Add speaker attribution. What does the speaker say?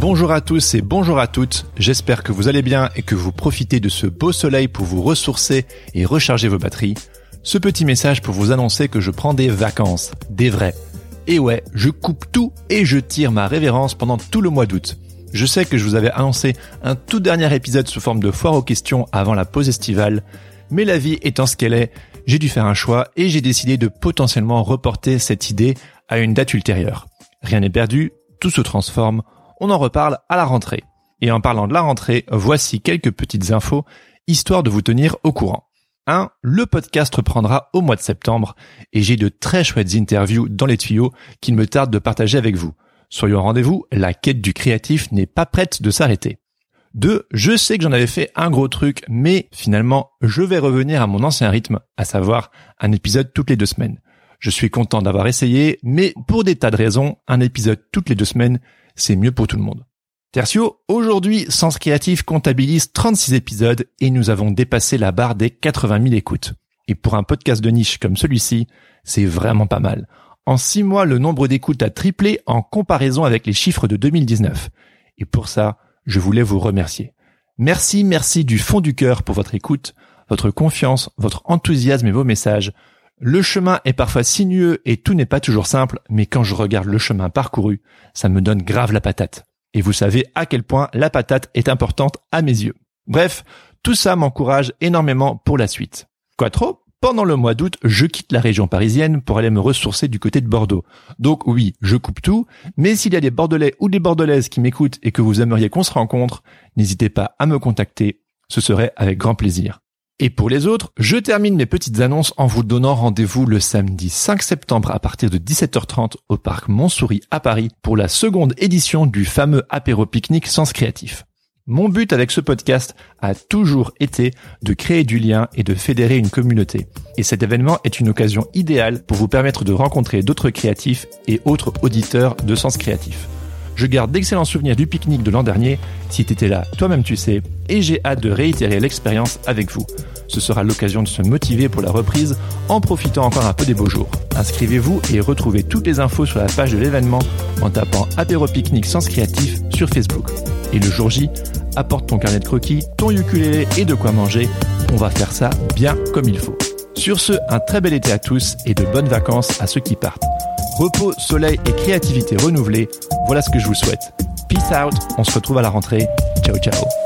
Speaker 1: Bonjour à tous et bonjour à toutes, j'espère que vous allez bien et que vous profitez de ce beau soleil pour vous ressourcer et recharger vos batteries. Ce petit message pour vous annoncer que je prends des vacances, des vrais. Et ouais, je coupe tout et je tire ma révérence pendant tout le mois d'août. Je sais que je vous avais annoncé un tout dernier épisode sous forme de foire aux questions avant la pause estivale, mais la vie étant ce qu'elle est, j'ai dû faire un choix et j'ai décidé de potentiellement reporter cette idée à une date ultérieure. Rien n'est perdu, tout se transforme, on en reparle à la rentrée. Et en parlant de la rentrée, voici quelques petites infos, histoire de vous tenir au courant. 1. Le podcast reprendra au mois de septembre et j'ai de très chouettes interviews dans les tuyaux qu'il me tarde de partager avec vous. Soyons rendez-vous, la quête du créatif n'est pas prête de s'arrêter. 2. Je sais que j'en avais fait un gros truc, mais finalement, je vais revenir à mon ancien rythme, à savoir un épisode toutes les deux semaines. Je suis content d'avoir essayé, mais pour des tas de raisons, un épisode toutes les deux semaines, c'est mieux pour tout le monde. Tertio, aujourd'hui, Sens Créatif comptabilise 36 épisodes et nous avons dépassé la barre des 80 000 écoutes. Et pour un podcast de niche comme celui-ci, c'est vraiment pas mal. En 6 mois, le nombre d'écoutes a triplé en comparaison avec les chiffres de 2019. Et pour ça, je voulais vous remercier. Merci, merci du fond du cœur pour votre écoute, votre confiance, votre enthousiasme et vos messages. Le chemin est parfois sinueux et tout n'est pas toujours simple, mais quand je regarde le chemin parcouru, ça me donne grave la patate. Et vous savez à quel point la patate est importante à mes yeux. Bref, tout ça m'encourage énormément pour la suite. Quoi trop? Pendant le mois d'août, je quitte la région parisienne pour aller me ressourcer du côté de Bordeaux. Donc oui, je coupe tout, mais s'il y a des Bordelais ou des Bordelaises qui m'écoutent et que vous aimeriez qu'on se rencontre, n'hésitez pas à me contacter, ce serait avec grand plaisir. Et pour les autres, je termine mes petites annonces en vous donnant rendez-vous le samedi 5 septembre à partir de 17h30 au parc Montsouris à Paris pour la seconde édition du fameux apéro pique-nique Sens Créatif. Mon but avec ce podcast a toujours été de créer du lien et de fédérer une communauté. Et cet événement est une occasion idéale pour vous permettre de rencontrer d'autres créatifs et autres auditeurs de Sens Créatif. Je garde d'excellents souvenirs du pique-nique de l'an dernier. Si t'étais là, toi-même tu sais. Et j'ai hâte de réitérer l'expérience avec vous. Ce sera l'occasion de se motiver pour la reprise en profitant encore un peu des beaux jours. Inscrivez-vous et retrouvez toutes les infos sur la page de l'événement en tapant apéro pique-nique Sens Créatif sur Facebook. Et le jour J, apporte ton carnet de croquis, ton ukulélé et de quoi manger. On va faire ça bien comme il faut. Sur ce, un très bel été à tous et de bonnes vacances à ceux qui partent. Repos, soleil et créativité renouvelée, voilà ce que je vous souhaite. Peace out, on se retrouve à la rentrée. Ciao ciao.